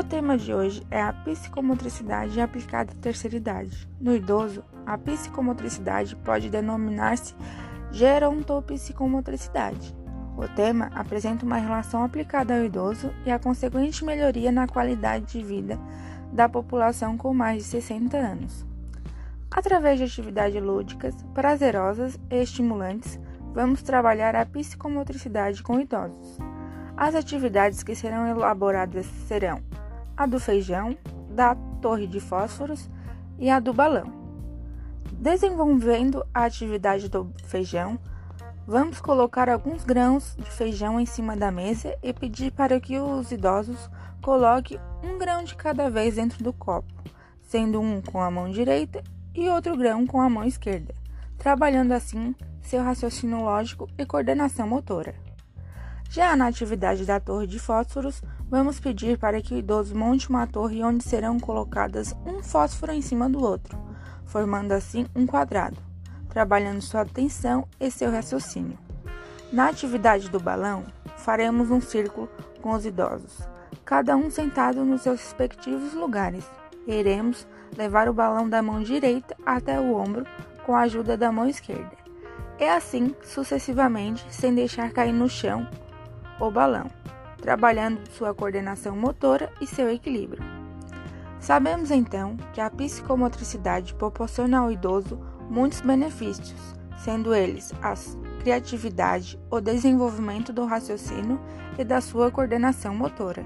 O tema de hoje é a psicomotricidade aplicada à terceira idade. No idoso, a psicomotricidade pode denominar-se gerontopsicomotricidade. O tema apresenta uma relação aplicada ao idoso e a consequente melhoria na qualidade de vida da população com mais de 60 anos. Através de atividades lúdicas, prazerosas e estimulantes, vamos trabalhar a psicomotricidade com idosos. As atividades que serão elaboradas serão a do feijão, da torre de fósforos e a do balão. Desenvolvendo a atividade do feijão, vamos colocar alguns grãos de feijão em cima da mesa e pedir para que os idosos coloquem um grão de cada vez dentro do copo, sendo um com a mão direita e outro grão com a mão esquerda, trabalhando assim seu raciocínio lógico e coordenação motora. Já na atividade da torre de fósforos, vamos pedir para que o idoso monte uma torre onde serão colocadas um fósforo em cima do outro, formando assim um quadrado, trabalhando sua atenção e seu raciocínio. Na atividade do balão, faremos um círculo com os idosos, cada um sentado nos seus respectivos lugares. Iremos levar o balão da mão direita até o ombro com a ajuda da mão esquerda. E assim sucessivamente, sem deixar cair no chão o balão, trabalhando sua coordenação motora e seu equilíbrio. Sabemos então que a psicomotricidade proporciona ao idoso muitos benefícios, sendo eles a criatividade, o desenvolvimento do raciocínio e da sua coordenação motora.